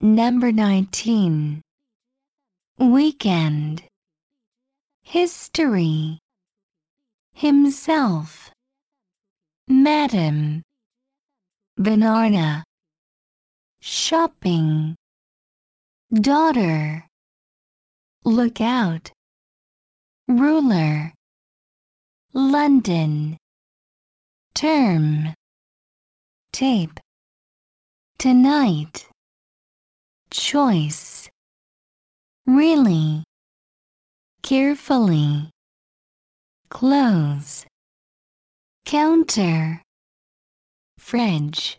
Number 19. Weekend. History. Himself. Madam. Banana. Shopping. Daughter. Look out. Ruler. London. Term. Tape. Tonight. Choice. Really. Carefully. Clothes. Counter. Fridge.